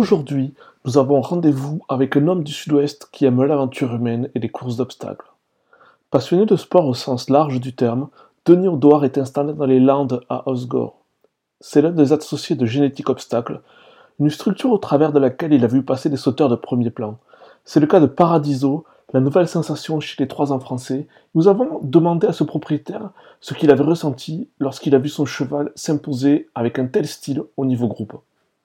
Aujourd'hui, nous avons rendez-vous avec un homme du Sud-Ouest qui aime l'aventure humaine et les courses d'obstacles. Passionné de sport au sens large du terme, Denis Audouard est installé dans les Landes à Osgore. C'est l'un des associés de Génétique Obstacle, une structure au travers de laquelle il a vu passer des sauteurs de premier plan. C'est le cas de Paradiso, la nouvelle sensation chez les trois ans français. Nous avons demandé à ce propriétaire ce qu'il avait ressenti lorsqu'il a vu son cheval s'imposer avec un tel style au niveau groupe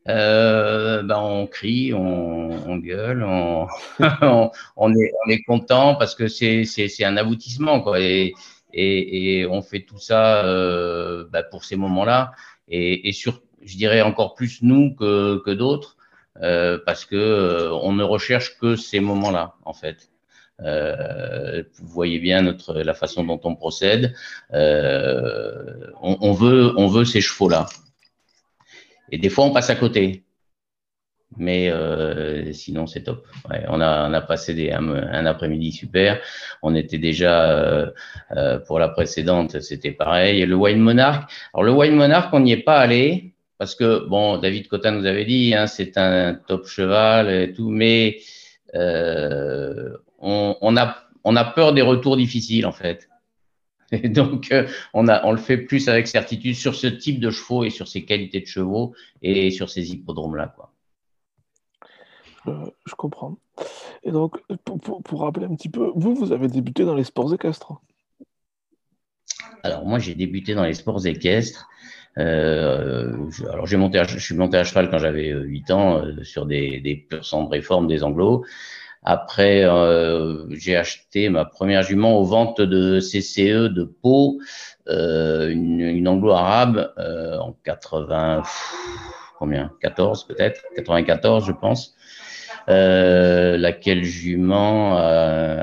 euh, ben on crie, on, on gueule, on, on, est, on est content parce que c'est, un aboutissement quoi. Et, et, et on fait tout ça euh, ben pour ces moments-là et, et sur, je dirais encore plus nous que, que d'autres euh, parce que euh, on ne recherche que ces moments-là en fait. Euh, vous voyez bien notre la façon dont on procède. Euh, on, on, veut on veut ces chevaux là. Et des fois, on passe à côté. Mais euh, sinon, c'est top. Ouais, on, a, on a passé des, un, un après-midi super. On était déjà, euh, euh, pour la précédente, c'était pareil. Le Wine Monarch, alors le Wine Monarch, on n'y est pas allé parce que, bon, David Cotin nous avait dit, hein, c'est un top cheval et tout, mais euh, on, on, a, on a peur des retours difficiles, en fait. Et donc, euh, on, a, on le fait plus avec certitude sur ce type de chevaux et sur ces qualités de chevaux et sur ces hippodromes-là. Quoi. Euh, je comprends. Et donc, pour, pour, pour, rappeler un petit peu, vous, vous avez débuté dans les sports équestres Alors, moi, j'ai débuté dans les sports équestres. Euh, alors, j'ai monté à, je suis monté à cheval quand j'avais 8 ans euh, sur des, des purs réformes des anglos. Après, euh, j'ai acheté ma première jument aux ventes de CCE de Pau, euh, une, une anglo-arabe euh, en 80, combien? 14 peut-être? 94 je pense. Euh, laquelle jument a,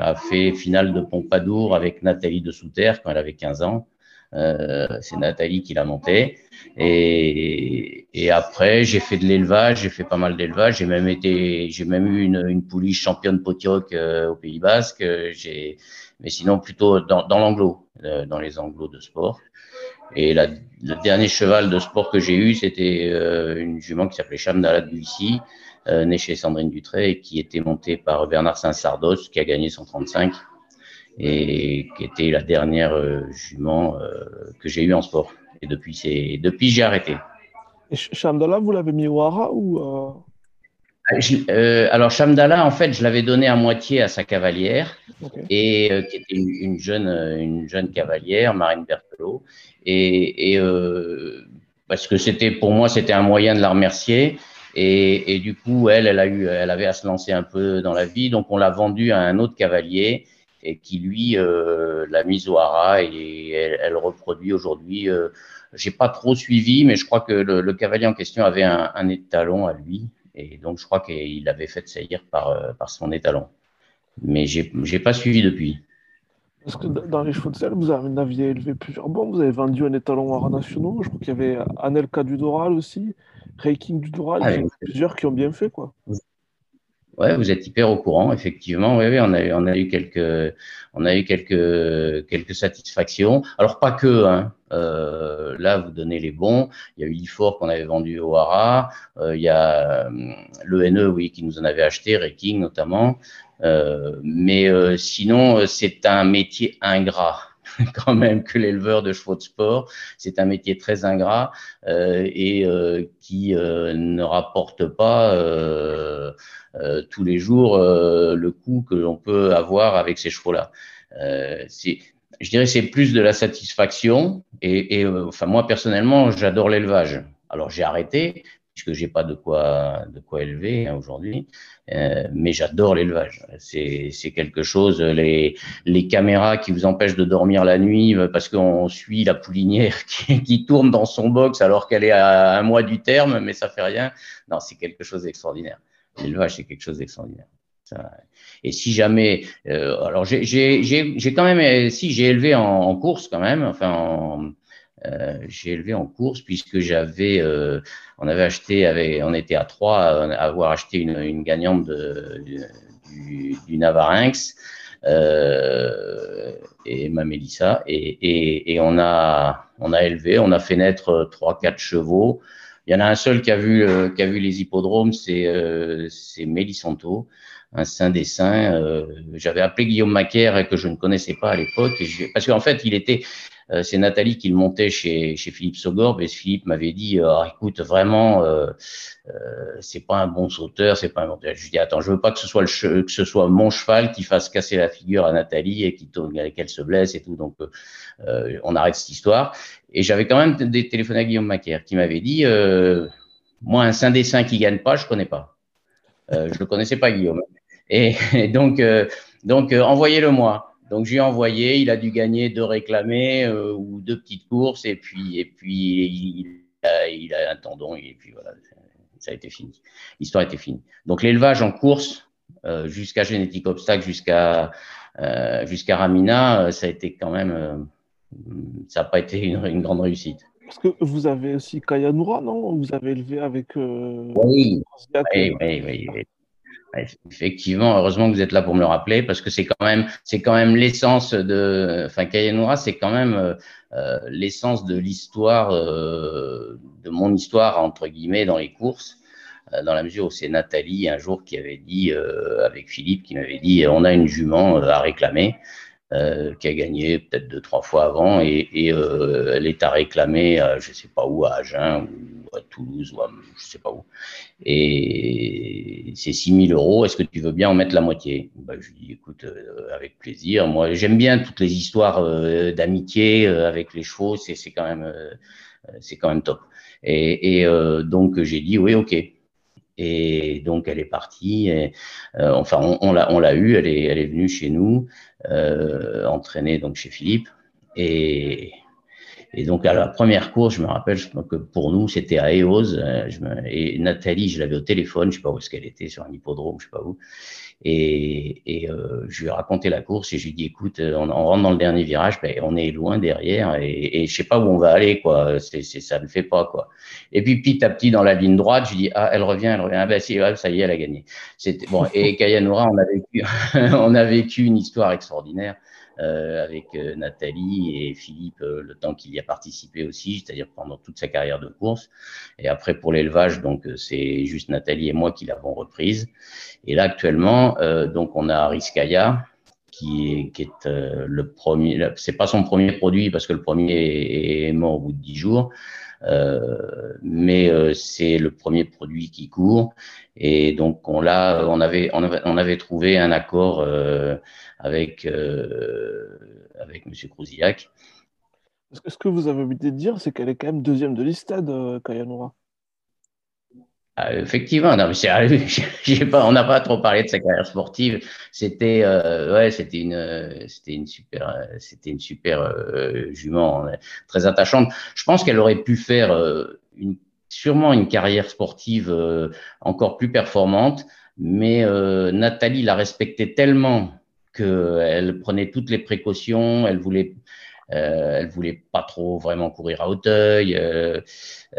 a, fait finale de Pompadour avec Nathalie de Souterre quand elle avait 15 ans. Euh, c'est Nathalie qui l'a monté. Et, et après, j'ai fait de l'élevage, j'ai fait pas mal d'élevage. J'ai même été, j'ai même eu une, une pouliche championne potioc euh, au Pays Basque. J'ai, mais sinon plutôt dans, dans l'anglo, euh, dans les anglos de sport. Et la, le dernier cheval de sport que j'ai eu, c'était euh, une jument qui s'appelait Chamdala de euh, née chez Sandrine Dutré, et qui était montée par Bernard Saint-Sardos, qui a gagné 135 et qui était la dernière euh, jument euh, que j'ai eue en sport. Et depuis, c'est depuis j'ai arrêté. Et Chamdala, vous l'avez mis au hara ou euh... Je, euh, alors Chamdala, en fait, je l'avais donné à moitié à sa cavalière, okay. et euh, qui était une, une, jeune, une jeune cavalière, Marine Berthelot, et, et parce que c'était pour moi c'était un moyen de la remercier. Et, et, du coup, elle, elle a eu, elle avait à se lancer un peu dans la vie, donc on l'a vendue à un autre cavalier et qui lui euh, l'a mise au hara et elle, elle reproduit aujourd'hui. Euh, J'ai pas trop suivi, mais je crois que le, le cavalier en question avait un, un, étalon à lui et donc je crois qu'il avait fait saillir par, euh, par son étalon. Mais j'ai j'ai pas suivi depuis. Parce que dans les chevaux de sel, vous aviez élevé plusieurs bons. Vous avez vendu un étalon hara nationaux. Je crois qu'il y avait Anelka du Doral aussi, Reiking du Doral. Ah, a plusieurs qui ont bien fait, quoi. Ouais, vous êtes hyper au courant, effectivement. Oui, oui, on a eu, on a eu quelques, on a eu quelques, quelques satisfactions. Alors pas que, hein. Euh, là, vous donnez les bons. Il y a eu l'IFOR qu'on avait vendu au Hara. Euh, il y a l'ENE, oui, qui nous en avait acheté, Reking notamment. Euh, mais euh, sinon, c'est un métier ingrat. quand même que l'éleveur de chevaux de sport. C'est un métier très ingrat euh, et euh, qui euh, ne rapporte pas tous les jours le coût que l'on peut avoir avec ces chevaux-là. je dirais c'est plus de la satisfaction et, et enfin moi personnellement j'adore l'élevage. Alors j'ai arrêté puisque j'ai pas de quoi de quoi élever hein, aujourd'hui. Euh, mais j'adore l'élevage. C'est c'est quelque chose. Les les caméras qui vous empêchent de dormir la nuit euh, parce qu'on suit la poulinière qui, qui tourne dans son box alors qu'elle est à un mois du terme, mais ça fait rien. Non, c'est quelque chose d'extraordinaire. L'élevage, c'est quelque chose d'extraordinaire. Et si jamais, euh, alors j'ai j'ai quand même, si j'ai élevé en, en, course quand même, enfin en, euh, j'ai élevé en course puisque j'avais, euh, on avait acheté, avec, on était à trois à avoir acheté une, une gagnante de, du, du Navarinx euh, et ma Mélissa et, et, et, on a, on a élevé, on a fait naître trois, quatre chevaux. Il y en a un seul qui a vu, qui a vu les hippodromes, c'est euh, Mélissanto, un saint des saints. J'avais appelé Guillaume Macaire que je ne connaissais pas à l'époque, parce qu'en fait, il était, euh, c'est Nathalie qui le montait chez, chez Philippe Sogorb et Philippe m'avait dit euh, écoute vraiment euh, c'est pas un bon sauteur c'est pas un bon... je dis attends je veux pas que ce soit le que ce soit mon cheval qui fasse casser la figure à Nathalie et qui qu'elle se blesse et tout. Donc on arrête cette histoire. Et j'avais quand même téléphoné à Guillaume Macaire qui m'avait dit moi un saint dessin qui gagne pas je connais pas. Je le connaissais pas Guillaume. Et, et donc donc envoyez-le moi donc, j'ai envoyé, il a dû gagner deux réclamés euh, ou deux petites courses, et puis, et puis il, a, un tendon, et puis voilà, ça a été fini. L'histoire était finie. Donc, l'élevage en course, euh, jusqu'à Génétique Obstacle, jusqu'à euh, jusqu'à Ramina, ça a été quand même, ça n'a pas été une, grande réussite. Parce que vous avez aussi Kayanura, non? Vous avez élevé avec. oui, oui, oui, oui, Effectivement, heureusement que vous êtes là pour me le rappeler, parce que c'est quand même, c'est quand même l'essence de, enfin, Kayanura, c'est quand même euh, euh, l'essence de l'histoire, euh, de mon histoire entre guillemets dans les courses, dans la mesure où c'est Nathalie un jour qui avait dit avec Philippe, qui m'avait dit, on a une jument à réclamer. Euh, qui a gagné peut-être deux, trois fois avant, et, et euh, elle est à réclamer, je ne sais pas où, à Agen, ou à Toulouse, ou à je ne sais pas où. Et c'est 6 000 euros, est-ce que tu veux bien en mettre la moitié? Bah, Je lui dis, écoute, euh, avec plaisir. Moi, j'aime bien toutes les histoires d'amitié avec les chevaux, c'est quand, même, c'est quand même top. Et, et donc, j'ai dit, oui, ok. Et donc elle est partie. Euh, enfin, on, l'a, on l'a eu. Elle est, elle est venue chez nous, euh, entraîner donc chez Philippe. Et, et donc à la première course, je me rappelle que pour nous c'était à Eos. Euh, et Nathalie, je l'avais au téléphone. Je sais pas où est-ce qu'elle était sur un hippodrome, je sais pas où. Et, et euh, je lui ai raconté la course et je lui ai dit, écoute, euh, on, on rentre dans le dernier virage, ben, on est loin derrière et, et je sais pas où on va aller, quoi. C'est, c'est, ça ne fait pas, quoi. Et puis petit à petit dans la ligne droite, je dis, ah, elle revient, elle revient. Ah ben si, ça y est, elle a gagné. C'était bon. Et Kayanura, on a vécu, on a vécu une histoire extraordinaire. Euh, avec euh, Nathalie et Philippe euh, le temps qu'il y a participé aussi, c'est-à-dire pendant toute sa carrière de course. Et après pour l'élevage, donc c'est juste Nathalie et moi qui l'avons reprise. Et là actuellement, donc on a Ariskaya qui est, qui est le premier. C'est pas son premier produit parce que le premier est mort au bout de dix jours. Euh, mais euh, c'est le premier produit qui court et donc on l'a, on avait, on avait, trouvé un accord euh, avec avec Monsieur Crouzillac. Ce que vous avez oublié de dire, c'est qu'elle est quand même deuxième de l'Istade, Kayanura. Ah, effectivement, non, mais pas, on n'a pas trop parlé de sa carrière sportive. C'était, euh, ouais, c'était une, c'était une super, c'était une super euh, jument, hein, très attachante. Je pense qu'elle aurait pu faire euh, une, sûrement une carrière sportive euh, encore plus performante, mais Nathalie la respectait tellement qu'elle prenait toutes les précautions, elle voulait euh, elle voulait pas trop vraiment courir à Hauteuil. Euh,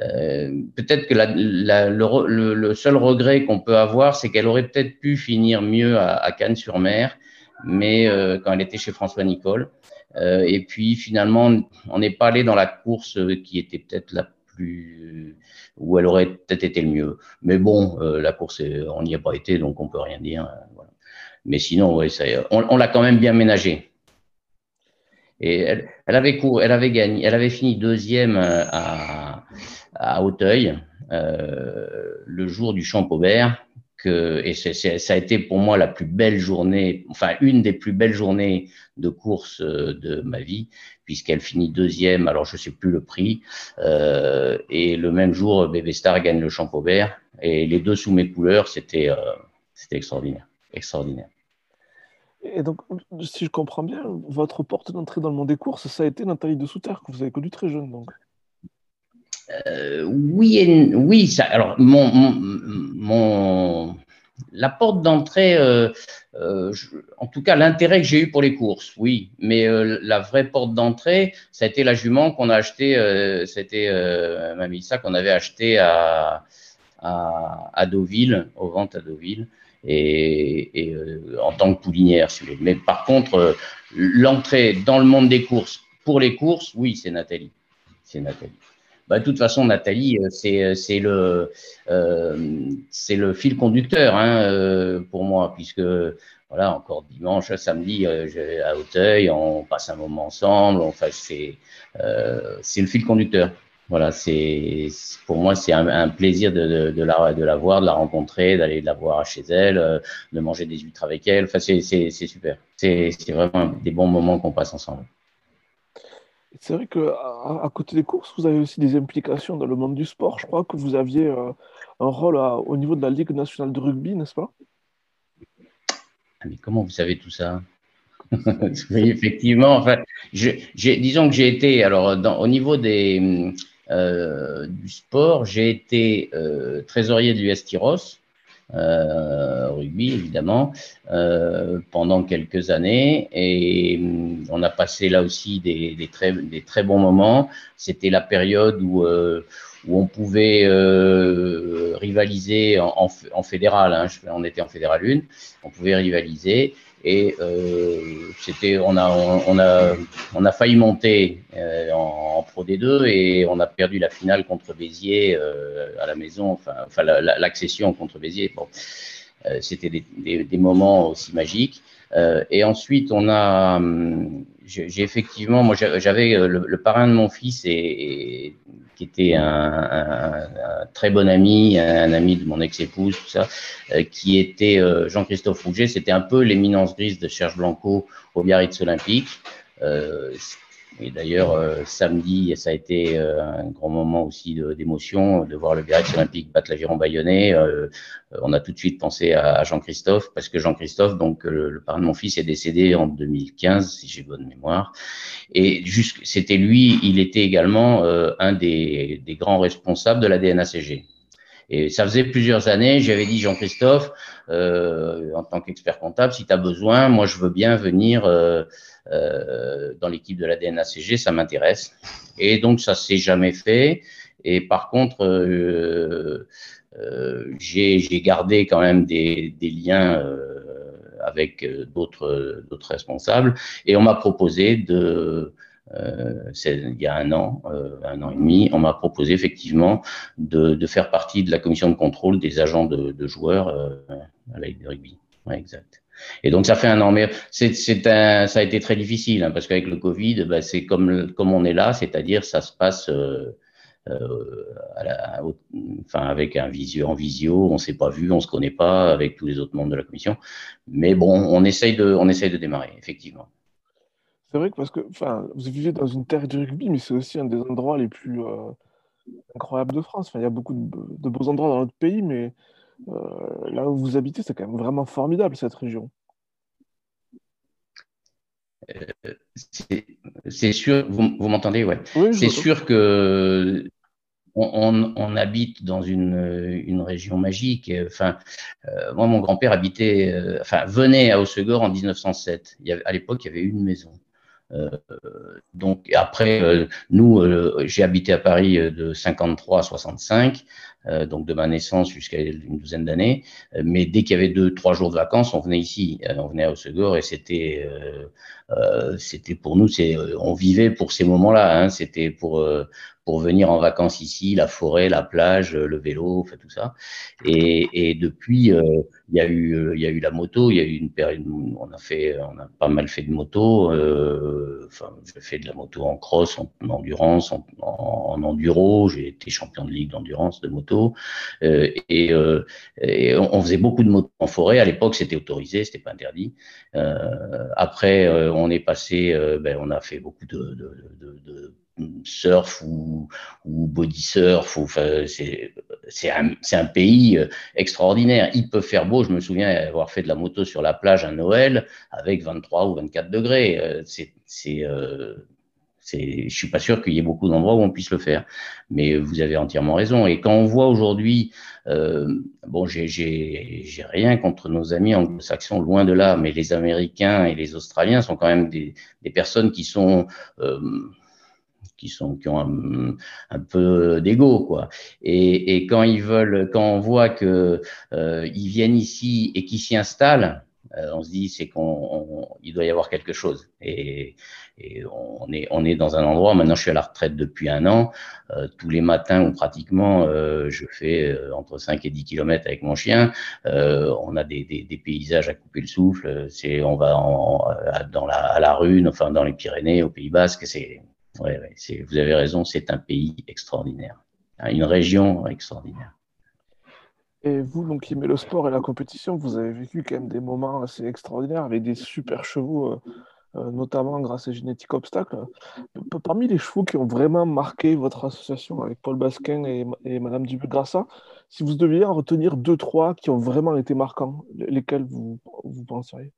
euh, peut-être que la, la, le, le, seul regret qu'on peut avoir, c'est qu'elle aurait peut-être pu finir mieux à, à Cannes-sur-Mer, mais euh, quand elle était chez François Nicole. Euh, et puis finalement, on n'est pas allé dans la course qui était peut-être la plus où elle aurait peut-être été le mieux. Mais bon, la course, on n'y a pas été, donc on peut rien dire. Voilà. Mais sinon, ouais, ça, on, on l'a quand même bien ménagé. Et elle, elle, avait elle avait gagné, elle avait fini deuxième euh, à, à Auteuil euh, le jour du Champ Aubert. Que, et ça a été pour moi la plus belle journée, enfin une des plus belles journées de course euh, de ma vie, puisqu'elle finit deuxième. Alors je sais plus le prix. Euh, et le même jour, Bébé Star gagne le Champ Aubert. Et les deux sous mes couleurs, c'était euh, extraordinaire, extraordinaire. Et donc, si je comprends bien, votre porte d'entrée dans le monde des courses, ça a été Nathalie de Souter, que vous avez connue très jeune, donc. Euh, oui, oui. Alors, mon, mon, la porte d'entrée, euh, euh, en tout cas, l'intérêt que j'ai eu pour les courses, oui. Mais la vraie porte d'entrée, ça a été la jument qu'on a acheté. Euh, C'était Mamissa qu'on avait acheté à, à, à Deauville, aux ventes à Deauville et, euh, en tant que poulinière. Mais par contre, euh, l'entrée dans le monde des courses, pour les courses, oui, c'est Nathalie. C'est Nathalie. bah, de toute façon, Nathalie, c'est le, le fil conducteur hein, pour moi, puisque voilà, encore dimanche, samedi, à Hauteuil, on passe un moment ensemble. Enfin, c'est c'est le fil conducteur. Voilà, c'est pour moi c'est un, plaisir de, de, la, de la voir, de la rencontrer, d'aller la voir chez elle, euh, de manger des huîtres avec elle. Enfin, c'est super. C'est vraiment des bons moments qu'on passe ensemble. C'est vrai que à, côté des courses, vous avez aussi des implications dans le monde du sport. Je crois que vous aviez euh, un rôle au niveau de la Ligue nationale de rugby, n'est-ce pas? Ah, Mais comment vous savez tout ça? Oui, effectivement. Enfin, disons que j'ai été, alors, dans, au niveau des, du sport. J'ai été euh, trésorier du Estiros, euh, rugby évidemment, euh, pendant quelques années et hum, on a passé là aussi des, des, très, des très bons moments. C'était la période où, euh, où on pouvait rivaliser en, en, fédéral, hein, on était en fédéral 1, on pouvait rivaliser et euh, c'était, on a, on, a, on a failli monter euh, en, Pro D2 et on a perdu la finale contre Béziers euh, à la maison, enfin, enfin l'accession contre Béziers. Bon, c'était des, des, des, moments aussi magiques. Et ensuite, on a, hum, j'ai effectivement, moi, j'avais le, le, parrain de mon fils et, qui était un, un, très bon ami, un ami de mon ex-épouse, tout ça, euh, qui était euh, Jean-Christophe Rouget. C'était un peu l'éminence grise de Serge Blanco au Biarritz Olympique. Euh, et d'ailleurs, euh, samedi, ça a été euh, un grand moment aussi d'émotion de, voir le Biarritz Olympique battre l'aviron bayonnais. Euh, on a tout de suite pensé à, Jean-Christophe, parce que Jean-Christophe, donc le, parrain de mon fils, est décédé en 2015, si j'ai bonne mémoire. Et c'était lui, il était également un des, des grands responsables de la DNACG. Et ça faisait plusieurs années, j'avais dit Jean-Christophe, euh, en tant qu'expert comptable, si tu as besoin, moi je veux bien venir euh, dans l'équipe de la DNACG, ça m'intéresse. Et donc ça s'est jamais fait. Et par contre, euh, euh, j'ai gardé quand même des, des liens avec d'autres responsables. Et on m'a proposé de euh, il y a un an, euh, un an et demi, on m'a proposé effectivement de, de, faire partie de la commission de contrôle des agents de, de joueurs euh, à la Ligue de rugby. Ouais, exact. Et donc ça fait un an, mais c'est, un, ça a été très difficile hein, parce qu'avec le Covid, bah, c'est comme comme on est là, c'est-à-dire ça se passe. Euh, euh, enfin avec un visio en visio, on s'est pas vu, on se connaît pas avec tous les autres membres de la commission, mais bon, on essaye de, on essaye de démarrer effectivement. C'est vrai que parce que vous vivez dans une terre du rugby, mais c'est aussi un des endroits les plus euh, incroyables de France. Il y a beaucoup de, beaux endroits dans notre pays, mais euh, là où vous habitez, c'est quand même vraiment formidable cette région. Euh, c'est sûr, vous, vous m'entendez, ouais. c'est sûr que on, habite dans une, une, région magique. Enfin, moi, mon grand-père habitait, enfin, venait à Haussegor en 1907. Il y avait, à l'époque, il y avait une maison. Euh, donc après, euh, nous, euh, j'ai habité à Paris de 53 à 65, donc de ma naissance jusqu'à une douzaine d'années. mais dès qu'il y avait deux, trois jours de vacances, on venait ici, on venait à Haussegor et c'était, c'était pour nous, c'est, on vivait pour ces moments-là. Hein, c'était pour pour venir en vacances ici, la forêt, la plage, le vélo, enfin tout ça. Et, et depuis, il y a eu, euh, il y a eu la moto, il y a eu une période, on a fait, on a pas mal fait de moto. Euh, enfin, j'ai fait de la moto en cross, en, endurance, en, en, enduro. J'ai été champion de ligue d'endurance de moto. Euh, et, euh, et, on faisait beaucoup de motos en forêt. À l'époque, c'était autorisé, c'était pas interdit. Euh, après, on est passé, ben, on a fait beaucoup de, de, de, de surf ou, ou body surf. Enfin, c'est un, un, pays euh, extraordinaire. Il peut faire beau. Je me souviens avoir fait de la moto sur la plage à Noël avec 23 ou 24 degrés. Euh, c'est, euh, je suis pas sûr qu'il y ait beaucoup d'endroits où on puisse le faire. Mais vous avez entièrement raison. Et quand on voit aujourd'hui, euh, bon, j'ai rien contre nos amis anglo-saxons, loin de là, mais les Américains et les Australiens sont quand même des, des personnes qui sont euh, qui sont qui ont un, peu d'ego quoi. Et, et, quand ils veulent, quand on voit que euh, ils viennent ici et qu'ils s'y installent, euh, on se dit c'est qu'on il doit y avoir quelque chose. Et, et, on est on est dans un endroit. Maintenant, je suis à la retraite depuis un an. Euh, tous les matins, ou pratiquement, euh, je fais euh, entre 5 et 10 kilomètres avec mon chien. on a des, des, des, paysages à couper le souffle. C'est on va en, dans la à la rue, enfin dans les Pyrénées, au Pays Basque. C'est ouais, ouais vous avez raison. C'est un pays extraordinaire, une région extraordinaire. Et vous, donc, qui aimez le sport et la compétition, vous avez vécu quand même des moments assez extraordinaires avec des super chevaux, euh, euh, notamment grâce à Génétique Obstacle. Parmi les chevaux qui ont vraiment marqué votre association avec Paul Basquin et, et Madame Dubuc-Grassa, si vous deviez en retenir deux, trois qui ont vraiment été marquants, lesquels vous, vous penseriez?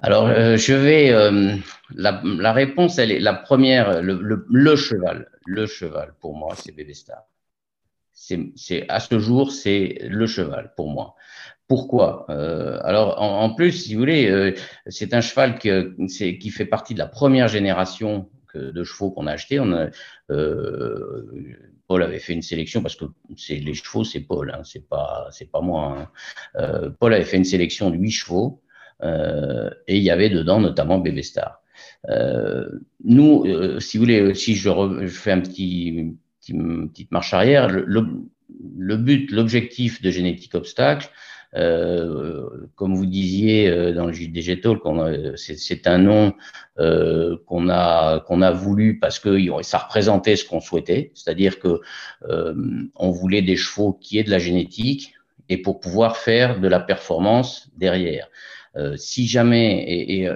Alors, euh, je vais. Euh, la, réponse, elle est la première. Le, cheval, le cheval pour moi, c'est Bébé Star c'est à ce jour, c'est le cheval pour moi. Pourquoi? Euh, Alors, en, plus, si vous voulez, euh, c'est un cheval que, qui fait partie de la première génération de chevaux qu'on a acheté. On a, euh, Paul avait fait une sélection parce que c'est les chevaux, c'est Paul, hein, c'est pas c'est pas moi. Hein. Paul avait fait une sélection de huit chevaux et il y avait dedans notamment Bébé Star. Nous, si vous voulez, si je, je fais un petit petite marche arrière. Le, but, l'objectif de Génétique Obstacle, euh, comme vous disiez euh, dans le JDG Talk, c'est un nom euh, qu'on a qu'on a voulu parce que ça représentait ce qu'on souhaitait, c'est-à-dire que on voulait des chevaux qui aient de la génétique et pour pouvoir faire de la performance derrière. Si jamais et, et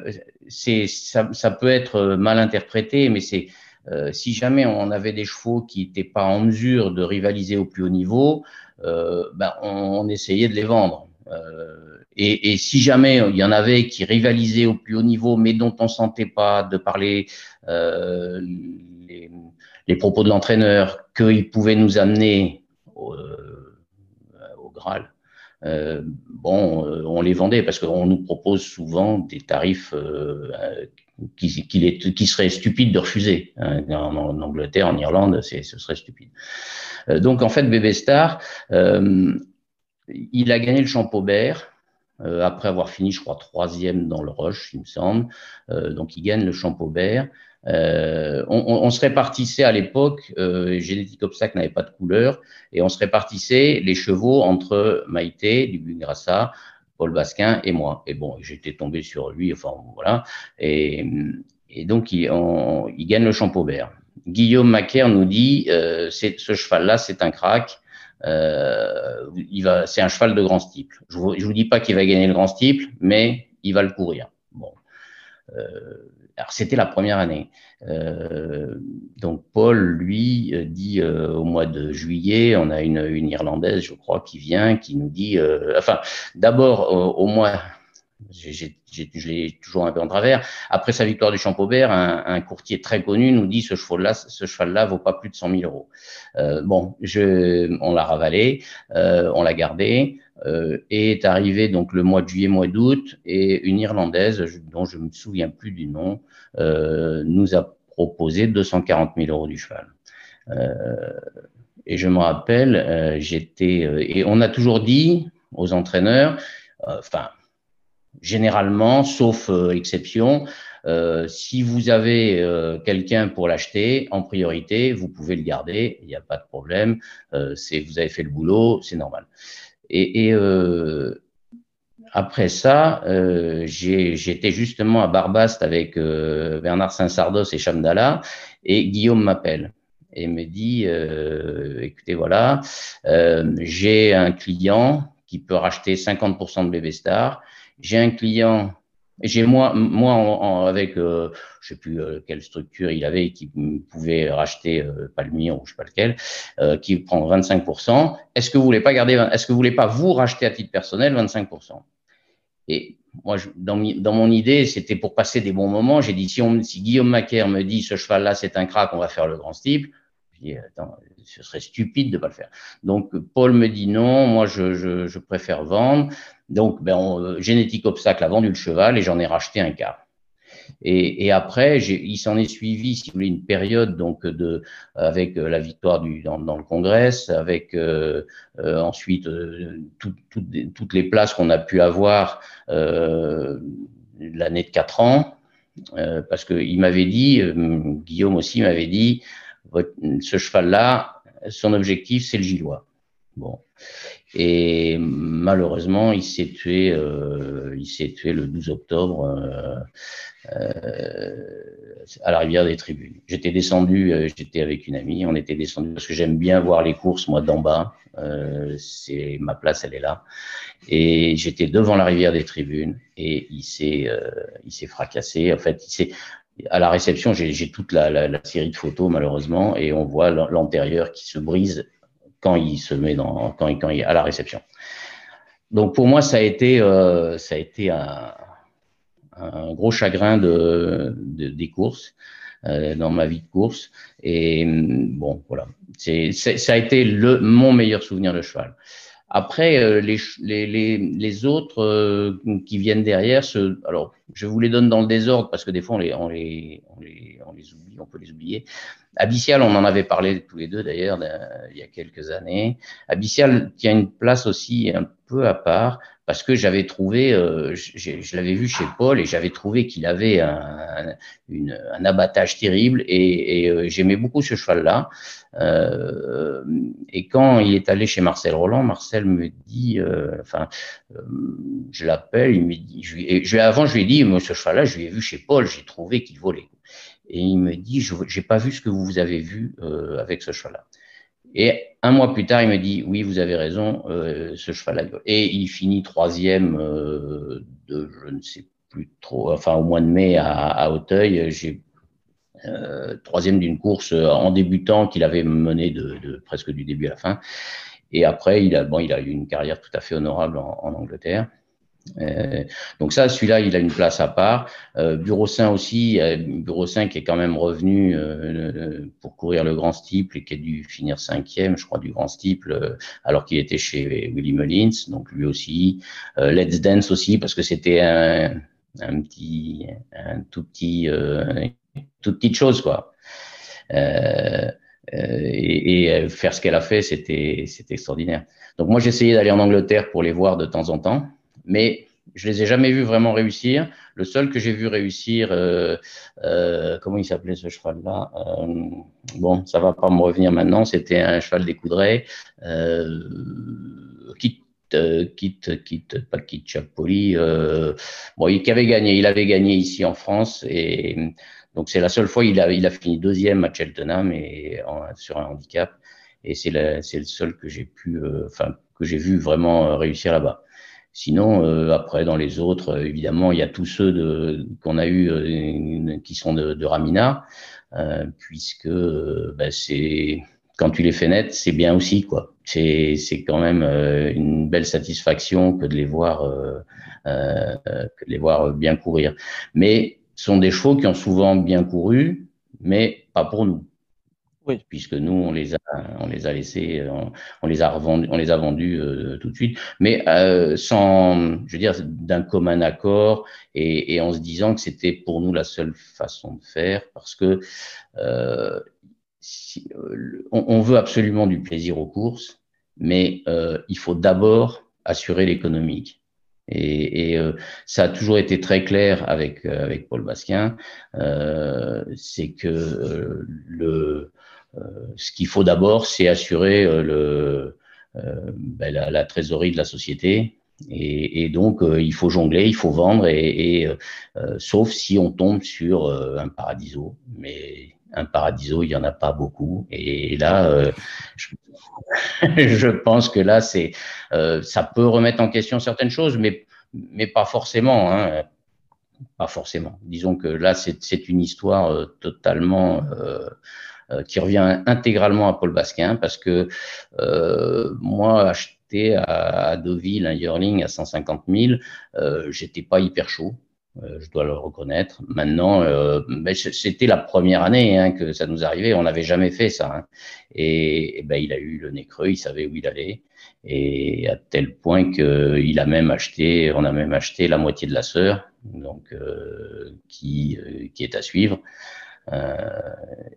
c'est ça, ça, peut être mal interprété, mais c'est euh, si jamais on avait des chevaux qui n'étaient pas en mesure de rivaliser au plus haut niveau, euh, ben on, essayait de les vendre. Euh, et, et, si jamais il y en avait qui rivalisaient au plus haut niveau, mais dont on sentait pas de parler euh, les, les, propos de l'entraîneur, qu'ils pouvaient nous amener au, au Graal, euh, bon, on les vendait parce qu'on nous propose souvent des tarifs euh, qui, qui, qui serait stupide de refuser. Hein. En, Angleterre, en Irlande, ce serait stupide. Euh, donc en fait, Bébé Star, euh, il a gagné le Champaubert. Euh, après avoir fini, je crois, troisième dans le rush, il me semble. Euh, donc, il gagne le Champaubert. Euh, on, on, se répartissait à l'époque, euh, Génétique Obstacle n'avait pas de couleur, et on se répartissait les chevaux entre Maïté, du Grassa, Paul Basquin et moi. Et bon, j'étais tombé sur lui, enfin voilà. Et, et donc, il, on, il, gagne le Champaubert. Guillaume Macaire nous dit, euh, ce cheval-là, c'est un crack. Euh, il va, c'est un cheval de grand steeple. Je vous, je vous dis pas qu'il va gagner le grand steeple, mais il va le courir. Bon. Euh, alors c'était la première année. Euh, donc Paul, lui, euh, dit euh, au mois de juillet, on a une, une, Irlandaise, je crois, qui vient, qui nous dit, euh, enfin, d'abord au, je l'ai toujours un peu en travers. Après sa victoire du Champaubert, un, un courtier très connu nous dit ce cheval-là, ce cheval-là vaut pas plus de 100 000 euros. Euh, bon, je, on l'a ravalé, on l'a gardé. Euh, est arrivé donc le mois de juillet, mois d'août, et une Irlandaise, dont je me souviens plus du nom, euh, nous a proposé 240 000 euros du cheval. Euh, et je me rappelle, euh, j'étais euh, et on a toujours dit aux entraîneurs, enfin généralement, sauf exception, si vous avez quelqu'un pour l'acheter en priorité, vous pouvez le garder, il n'y a pas de problème. c'est vous avez fait le boulot, c'est normal. Et, et euh, après ça, euh, j'étais justement à Barbast avec euh, Bernard Saint-Sardos et Chamdala, et Guillaume m'appelle et me dit euh, écoutez, voilà, euh, j'ai un client qui peut racheter 50% de Bébé Star. J'ai un client j'ai moi, moi en, avec, euh, je sais plus euh, quelle structure il avait, qui pouvait racheter euh, ou je sais pas lequel, euh, qui prend 25%. Est-ce que vous voulez pas garder, est-ce que vous voulez pas vous racheter à titre personnel 25% Et moi, je, dans, dans, mon idée, c'était pour passer des bons moments. J'ai dit si, on, si Guillaume Macaire me dit ce cheval-là c'est un crack, on va faire le grand steeple. Je dis attends, ce serait stupide de pas le faire. Donc Paul me dit non, moi je, je, je préfère vendre. Donc, ben, on, Génétique Obstacle a vendu le cheval et j'en ai racheté un quart. Et, après, il s'en est suivi, si vous voulez, une période donc de avec la victoire du dans, le Congrès, avec ensuite toutes les places qu'on a pu avoir l'année de 4 ans, parce qu'il m'avait dit, Guillaume aussi m'avait dit, ce cheval-là, son objectif, c'est le Gillois. Bon. Et malheureusement, il s'est tué, euh, il s'est tué le 12 octobre euh, euh, à la rivière des Tribunes. J'étais descendu, euh, j'étais avec une amie, on était descendu parce que j'aime bien voir les courses moi d'en bas. Euh, c'est ma place, elle est là. Et j'étais devant la rivière des Tribunes et il s'est, il s'est fracassé. En fait, il s'est à la réception, j'ai toute la, la, la, série de photos malheureusement, et on voit l'antérieur qui se brise quand il se met dans, quand quand il à la réception. Donc pour moi, ça a été, euh, ça a été un, un, gros chagrin de, de des courses euh, dans ma vie de course. Et bon, voilà, c'est, ça a été le, mon meilleur souvenir de cheval. Après, euh, les, les, les, autres euh, qui viennent derrière, ce, alors je vous les donne dans le désordre parce que des fois on les, on les, on les, les oublie, on peut les oublier. Abyssial, on en avait parlé tous les deux d'ailleurs il y a quelques années. Abyssial tient une place aussi un peu à part parce que j'avais trouvé, euh, je l'avais vu chez Paul et j'avais trouvé qu'il avait un, une, un, abattage terrible et, et euh, j'aimais beaucoup ce cheval-là. Euh, et quand il est allé chez Marcel Roland, Marcel me dit, euh, enfin, je l'appelle, il me dit, je, je, avant je lui ai dit, ce cheval-là, je l'ai vu chez Paul, j'ai trouvé qu'il volait. Et il me dit, je n'ai pas vu ce que vous avez vu avec ce cheval-là. Et un mois plus tard, il me dit oui, vous avez raison, euh, ce cheval-là. Et il finit troisième euh, de, je ne sais plus trop, enfin au mois de mai à, à Auteuil. J'ai euh, troisième d'une course en débutant qu'il avait mené de, de, presque du début à la fin. Et après, il a, bon, il a eu une carrière tout à fait honorable en, en Angleterre. Euh, donc ça, celui-là, il a une place à part. Euh, Bureau 5 aussi, euh, Bureau 5 est quand même revenu euh, pour courir le Grand Steeple et qui a dû finir cinquième, je crois, du Grand Steeple, alors qu'il était chez Willy Mullins, donc lui aussi. Let's Dance aussi, parce que c'était un, un, petit, un tout petit, toute petite chose, quoi. Et, et, faire ce qu'elle a fait, c'était extraordinaire. Donc moi, j'essayais d'aller en Angleterre pour les voir de temps en temps mais je les ai jamais vus vraiment réussir. Le seul que j'ai vu réussir, euh, euh, comment il s'appelait ce cheval-là euh, Bon, ça va pas me revenir maintenant. C'était un cheval des Coudray, euh, Kit, Kit, Kit, pas Kit Chapoli. bon, il avait gagné. Il avait gagné ici en France et donc c'est la seule fois il a, il a fini deuxième à Cheltenham et sur un handicap. Et c'est le seul que j'ai pu, enfin que j'ai vu vraiment réussir là-bas. Sinon, euh, après, dans les autres, euh, évidemment, il y a tous ceux qu'on a eu euh, qui sont de, de Ramina, puisque bah, c'est quand tu les fais naître, c'est bien aussi, quoi. C'est c'est quand même une belle satisfaction que de les voir que de les voir bien courir. Mais ce sont des chevaux qui ont souvent bien couru, mais pas pour nous. Oui. Puisque nous, on les a, on les a laissés, on, les a revendus, on les a vendus euh, tout de suite, mais euh, sans, je veux dire, d'un commun accord et, et, en se disant que c'était pour nous la seule façon de faire, parce que euh, si, euh, on, on, veut absolument du plaisir aux courses, mais euh, il faut d'abord assurer l'économique. Et, et euh, ça a toujours été très clair avec avec Paul Basquin, c'est que le euh, ce qu'il faut d'abord, c'est assurer euh, le, euh, ben, la, la, trésorerie de la société. Et, et donc, il faut jongler, il faut vendre, et, et sauf si on tombe sur un paradiso. Mais un paradiso, il y en a pas beaucoup. Et là, je, je, pense que là, c'est, ça peut remettre en question certaines choses, mais mais pas forcément. Hein, pas forcément. Disons que là, c'est une histoire totalement euh, qui revient intégralement à Paul Basquin parce que euh, moi, acheter à, Deauville un yearling à 150 000, euh, j'étais pas hyper chaud. Euh, je dois le reconnaître. Maintenant, euh, ben, c'était la première année hein, que ça nous arrivait. On n'avait jamais fait ça. Hein. Et, ben, il a eu le nez creux, il savait où il allait, et à tel point qu'il a même acheté, on a même acheté la moitié de la sœur, donc euh, qui, qui est à suivre.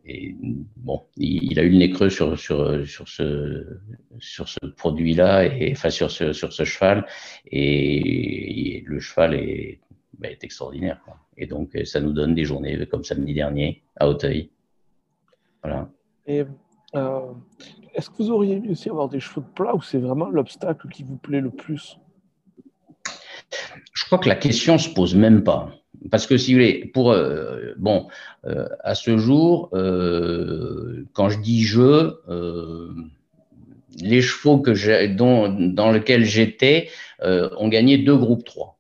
et bon, il, a eu le nez creux sur, sur, sur ce, sur ce produit-là, et enfin sur ce, sur ce cheval, et le cheval est bah, est extraordinaire. Et donc, euh, ça nous donne des journées comme samedi dernier à Hauteuil. Voilà. Et euh, est-ce que vous auriez aimé aussi avoir des chevaux de plat ou c'est vraiment l'obstacle qui vous plaît le plus? Je crois que la question se pose même pas. Parce que si vous voulez, pour euh, bon, à ce jour, quand je dis je, les chevaux que dont, dans lesquels j'étais ont gagné deux groupes 3.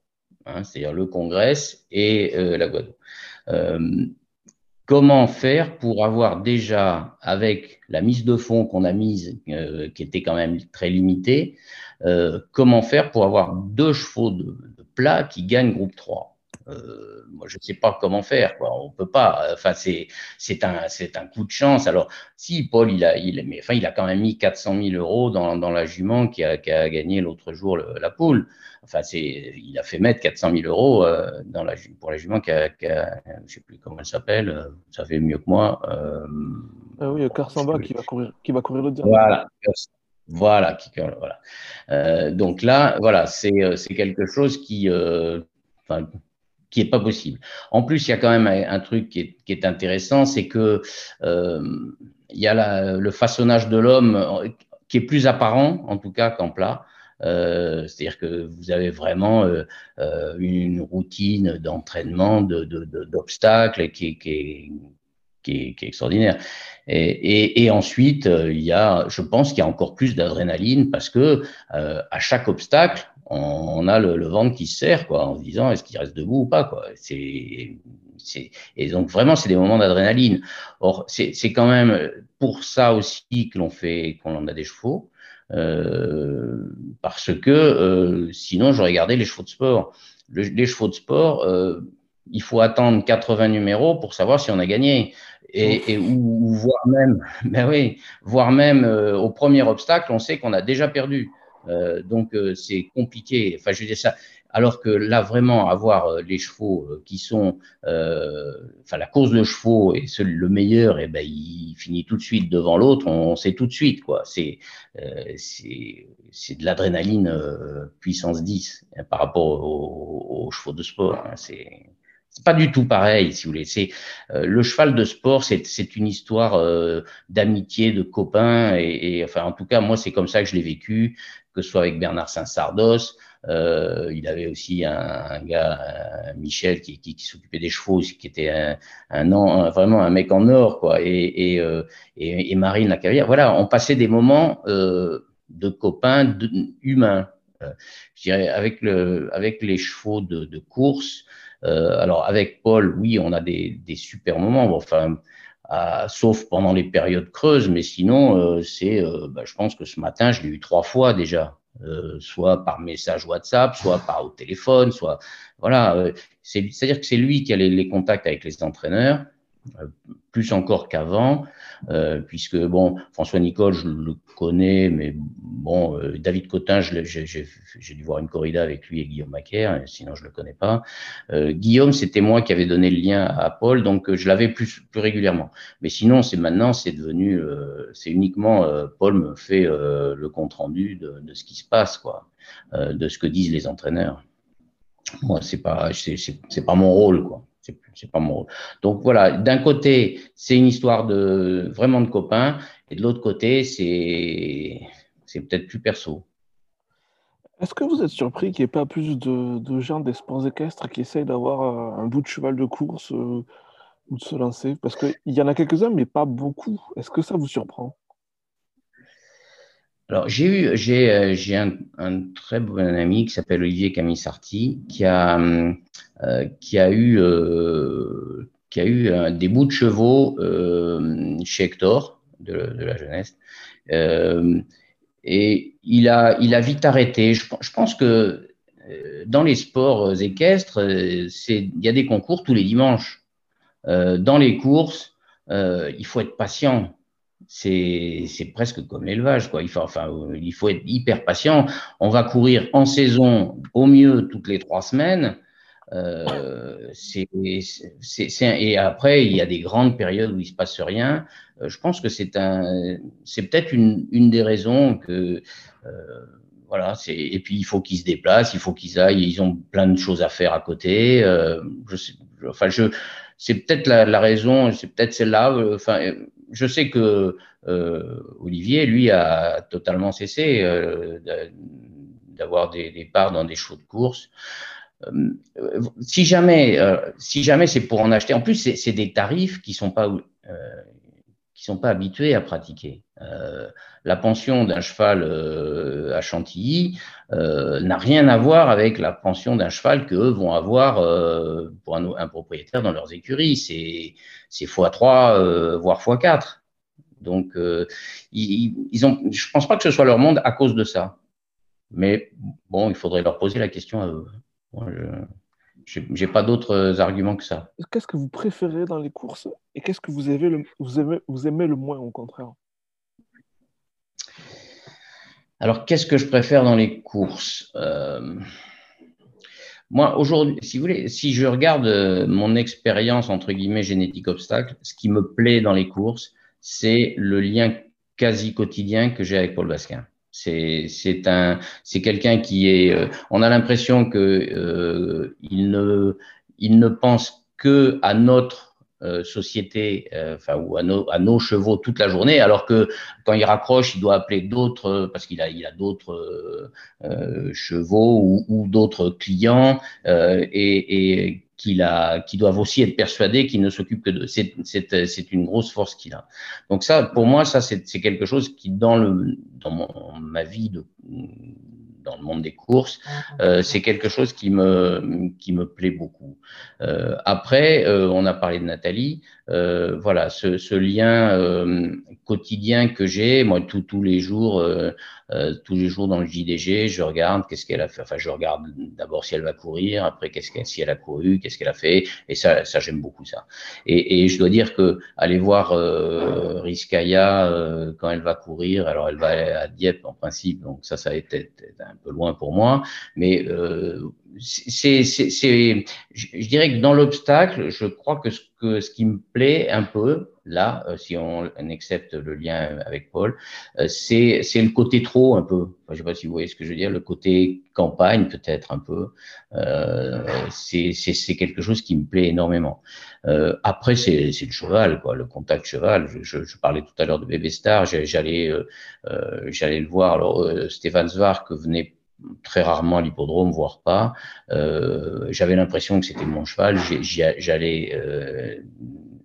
Hein, c'est-à-dire le Congrès et euh, la Guadeloupe. Euh, comment faire pour avoir déjà, avec la mise de fonds qu'on a mise, euh, qui était quand même très limitée, comment faire pour avoir deux chevaux de, de plat qui gagnent groupe 3 euh, moi, je ne sais pas comment faire. Quoi. On peut pas. Enfin, c'est c'est un c'est un coup de chance. Alors, si Paul, il a il mais enfin, il a quand même mis 400 000 euros dans, dans la jument qui a, qui a gagné l'autre jour la poule. Enfin, c'est il a fait mettre 400 000 euros euh, dans la pour la jument qui a, qui a je sais plus comment elle s'appelle. Euh, ça fait mieux que moi. Euh, ah oui, Karsamba qui va courir qui va courir le dernier. Voilà. Voilà, qui, voilà. Euh, donc là, voilà, c'est quelque chose qui, enfin, qui est pas possible. En plus, il y a quand même un truc qui est, intéressant, c'est que euh, il y a le façonnage de l'homme euh, qui est plus apparent, en tout cas qu'en plat. Euh, C'est-à-dire que vous avez vraiment une routine d'entraînement, d'obstacles de, qui, est, extraordinaire. Et, ensuite, il y a, je pense qu'il y a encore plus d'adrénaline parce que à chaque obstacle, on, a le, ventre qui se serre, quoi, en se disant est-ce qu'il reste debout ou pas, quoi. C'est, c'est, et donc vraiment, c'est des moments d'adrénaline. Or, c'est, c'est quand même pour ça aussi que l'on fait, qu'on en a des chevaux, euh, parce que euh, sinon, j'aurais gardé les chevaux de sport. les chevaux de sport, euh, il faut attendre 80 numéros pour savoir si on a gagné. Et, et ou, voire même, ben oui, voire même euh, au premier obstacle, on sait qu'on a déjà perdu. Euh, donc euh, c'est compliqué. Enfin, je ça. Alors que là, vraiment, avoir euh, les chevaux qui sont, enfin, la course de chevaux et le meilleur, et eh ben, il finit tout de suite devant l'autre. On, sait tout de suite, quoi. C'est, c'est, de l'adrénaline puissance 10 hein, par rapport aux, chevaux de sport. Hein. C'est, pas du tout pareil, si vous voulez. C'est le cheval de sport, c'est une histoire d'amitié, de copains, et, et, enfin, en tout cas, moi, c'est comme ça que je l'ai vécu que ce soit avec Bernard Saint-Sardos. Euh, il avait aussi un, un gars, Michel, qui, qui, qui s'occupait des chevaux, qui était un, un, vraiment un mec en or, quoi. Et, et, euh, et, et Marine Lacavière. Voilà, on passait des moments euh, de copains de, humains. Euh, je dirais avec le, avec les chevaux de, de course. Euh, alors avec Paul, oui, on a des, des super moments. Enfin sauf pendant les périodes creuses, mais sinon, euh, c'est, euh, bah, je pense que ce matin, je l'ai eu trois fois déjà, euh, soit par message WhatsApp, soit par au téléphone, soit voilà. c'est-à-dire que c'est lui qui a les, contacts avec les entraîneurs, plus encore qu'avant, euh, puisque bon, François Nicole, je le connais, mais bon, euh, David Cotin, j'ai dû voir une corrida avec lui et Guillaume Macaire, sinon je le connais pas. Euh, Guillaume, c'était moi qui avais donné le lien à Paul, donc je l'avais plus, plus régulièrement. Mais sinon, c'est maintenant, c'est devenu, c'est uniquement Paul me fait le compte rendu de, de, ce qui se passe, quoi, de ce que disent les entraîneurs. Moi, c'est pas, c'est pas mon rôle, quoi c'est pas mon Donc voilà, d'un côté, c'est une histoire de vraiment de copains, et de l'autre côté, c'est c'est peut-être plus perso. Est-ce que vous êtes surpris qu'il n'y ait pas plus de, gens des sports équestres qui essayent d'avoir euh, un bout de cheval de course euh, ou de se lancer? Parce qu'il y en a quelques-uns, mais pas beaucoup. Est-ce que ça vous surprend? Alors, j'ai eu, j'ai, euh, j'ai un, un, très bon ami qui s'appelle Olivier Camille Sarti, qui a, euh, qui a eu, euh, qui a eu un, des bouts de chevaux euh, chez Hector de, de la jeunesse. Euh, et il a, il a vite arrêté. Je, je pense que dans les sports équestres, il y a des concours tous les dimanches. dans les courses, il faut être patient c'est presque comme l'élevage, quoi. Il faut, enfin, il faut être hyper patient. On va courir en saison au mieux toutes les trois semaines. Euh, et après, il y a des grandes périodes où il se passe rien. Euh, je pense que c'est un, c'est peut-être une, une, des raisons que, euh, voilà. C'est et puis il faut qu'ils se déplacent, il faut qu'ils aillent. Ils ont plein de choses à faire à côté. Euh, je sais, enfin, je, c'est peut-être la, la, raison, c'est peut-être celle-là. Enfin, je sais que euh, Olivier, lui, a totalement cessé euh, d'avoir des, des, parts dans des chevaux de course. Euh, si jamais, si jamais c'est pour en acheter, en plus c'est des tarifs qui sont pas qui sont pas habitués à pratiquer. la pension d'un cheval à Chantilly n'a rien à voir avec la pension d'un cheval qu'eux vont avoir pour un, un, propriétaire dans leurs écuries. C'est c'est x3, voire x4. Donc, euh, ils, ont, je pense pas que ce soit leur monde à cause de ça. Mais bon, il faudrait leur poser la question à eux. Je n'ai pas d'autres arguments que ça. Qu'est-ce que vous préférez dans les courses et qu'est-ce que vous, avez le, vous, aimez, vous aimez le moins au contraire? Alors, qu'est-ce que je préfère dans les courses? Euh, Moi, aujourd'hui, si vous voulez, si je regarde euh, mon expérience, entre guillemets, génétique obstacle, ce qui me plaît dans les courses, c'est le lien quasi quotidien que j'ai avec Paul Basquin. C'est c'est un c'est quelqu'un qui est. Euh, on a l'impression que euh, il ne il ne pense que à notre euh, société, enfin ou à nos, à nos chevaux toute la journée, alors que quand il raccroche, il doit appeler d'autres parce qu'il a il a d'autres chevaux ou, ou d'autres clients et, et qu'il a, qui doivent aussi être persuadés qu'il ne s'occupe que de. C'est, c'est, c'est une grosse force qu'il a. Donc ça, pour moi, ça c'est, c'est quelque chose qui dans le dans mon, ma vie de dans le monde des courses, euh, c'est quelque chose qui me qui me plaît beaucoup. Euh, après, euh, on a parlé de Nathalie. Euh, voilà, ce, ce lien euh, quotidien que j'ai, moi, tous les jours, euh, tous les jours dans le JDG, je regarde qu'est-ce qu'elle a fait. Enfin, je regarde d'abord si elle va courir, après qu'est-ce qu'elle, si elle a couru, qu'est-ce qu'elle a fait, et ça, ça j'aime beaucoup ça. Et, et, je dois dire que aller voir euh, Rizkaya quand elle va courir, alors elle va à Dieppe en principe, donc ça, ça a été un peu loin pour moi, mais c'est, c'est, je dirais que dans l'obstacle, je crois que ce, que ce qui me plaît un peu, là, euh, si on, accepte le lien avec Paul, euh, c'est, le côté trop un peu. Je sais pas si vous voyez ce que je veux dire, le côté campagne peut-être un peu. Euh, c'est, quelque chose qui me plaît énormément. Euh, après, c'est, le cheval, quoi, le contact cheval. Je, je, je parlais tout à l'heure de Bébé Star, j'allais, euh, j'allais le voir. Alors, Stéphane Zvar, que venait très rarement à l'hippodrome, voire pas. Euh, j'avais l'impression que c'était mon cheval. J'allais, euh,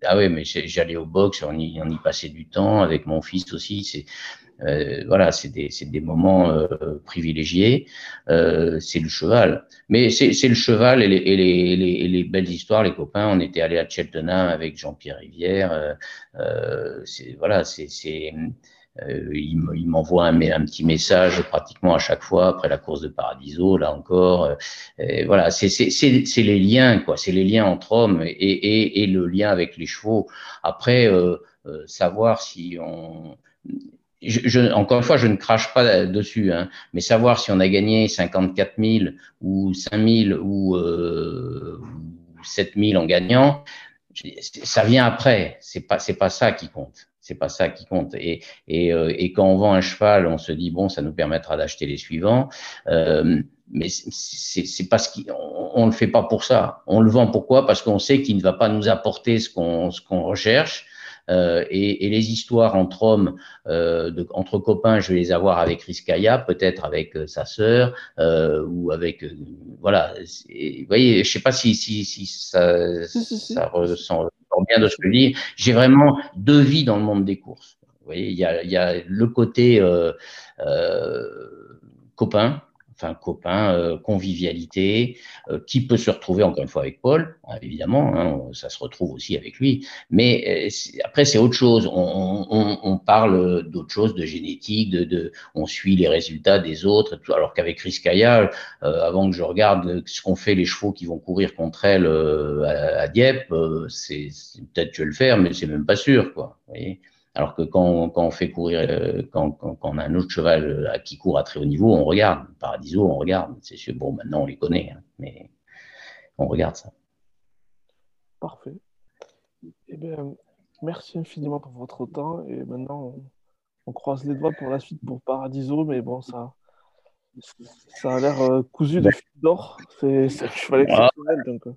ah ouais, mais j'allais au box, on y, on y passait du temps avec mon fils aussi. C'est euh, voilà, c'est des, des moments euh, privilégiés. Euh, c'est le cheval, mais c'est le cheval et, les, et les, les, les, belles histoires, les copains. On était allé à Cheltenham avec Jean-Pierre Rivière. Euh, c'est voilà, c'est euh, il m'envoie un, un, petit message pratiquement à chaque fois après la course de Paradiso, là encore. Euh, voilà, c'est les liens, quoi. C'est les liens entre hommes et, et, et, le lien avec les chevaux. Après, euh, euh savoir si on je, je, encore une fois, je ne crache pas dessus, hein, mais savoir si on a gagné 54 000 ou 5 000 ou, euh, 7 000 en gagnant, ça vient après. C'est pas, c'est pas ça qui compte c'est pas ça qui compte. Et, et, euh, et, quand on vend un cheval, on se dit bon, ça nous permettra d'acheter les suivants. Euh, mais c'est parce qu'on on le fait pas pour ça. On le vend pourquoi? Parce qu'on sait qu'il ne va pas nous apporter ce qu'on ce qu'on recherche. Euh, et, et, les histoires entre hommes, euh, de, entre copains, je vais les avoir avec Riskaya, peut-être avec euh, sa sœur euh, ou avec voilà. Vous voyez, je sais pas si si, si ça, ça ressent de ce que je dis. J'ai vraiment deux vies dans le monde des courses. Vous voyez, il y a, il y a le côté euh, euh, copain, enfin copain, euh, convivialité, euh, qui peut se retrouver encore une fois avec Paul, hein, évidemment, hein, ça se retrouve aussi avec lui. Mais après, c'est autre chose. On, on, on parle d'autre chose, de génétique, de, de, on suit les résultats des autres. Alors qu'avec Chris Kaya, avant que je regarde ce qu'ont fait les chevaux qui vont courir contre elle à, à, Dieppe, c'est peut-être tu veux le faire, mais c'est même pas sûr, quoi. Vous voyez alors que quand, quand on fait courir, euh, quand, quand, quand, on a un autre cheval euh, qui court à très haut niveau, on regarde. Paradiso, on regarde. C'est sûr. Bon, maintenant on les connaît, hein, mais on regarde ça. Parfait. Eh bien, merci infiniment pour votre temps. Et maintenant, on, croise les doigts pour la suite pour Paradiso, mais bon, ça, ça a l'air euh, cousu de fil d'or. C'est un cheval exceptionnel. Donc,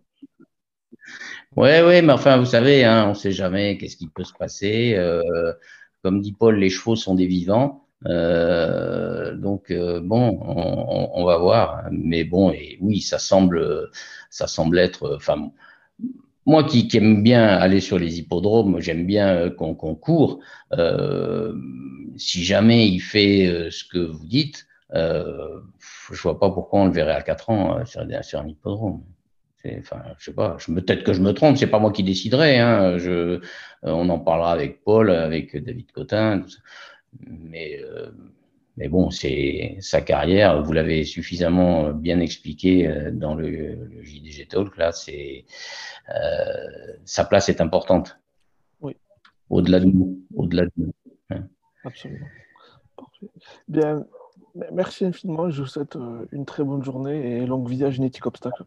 Ouais, ouais, mais enfin, vous savez, hein, on ne sait jamais qu'est-ce qui peut se passer. Euh, comme dit Paul, les chevaux sont des vivants. Euh, donc euh, bon, on, va voir. Mais bon, et oui, ça semble, ça semble être. Enfin, moi qui, aime bien aller sur les hippodromes, j'aime bien qu'on court. si jamais il fait ce que vous dites, je vois pas pourquoi on le verrait à 4 ans sur, sur un hippodrome. Enfin, je sais pas, peut-être que je me trompe, c'est pas moi qui déciderai. Hein, je, euh, on en parlera avec Paul, avec David Cotin. Mais, euh, mais bon, c'est sa carrière. Vous l'avez suffisamment bien expliqué euh, dans le, le JDG Talk. Là, c'est sa place est importante. Oui. Au-delà de nous. Au-delà de nous. Hein. Absolument. Bien, Merci infiniment. Je vous souhaite une très bonne journée et longue vie à Génétique Obstacle.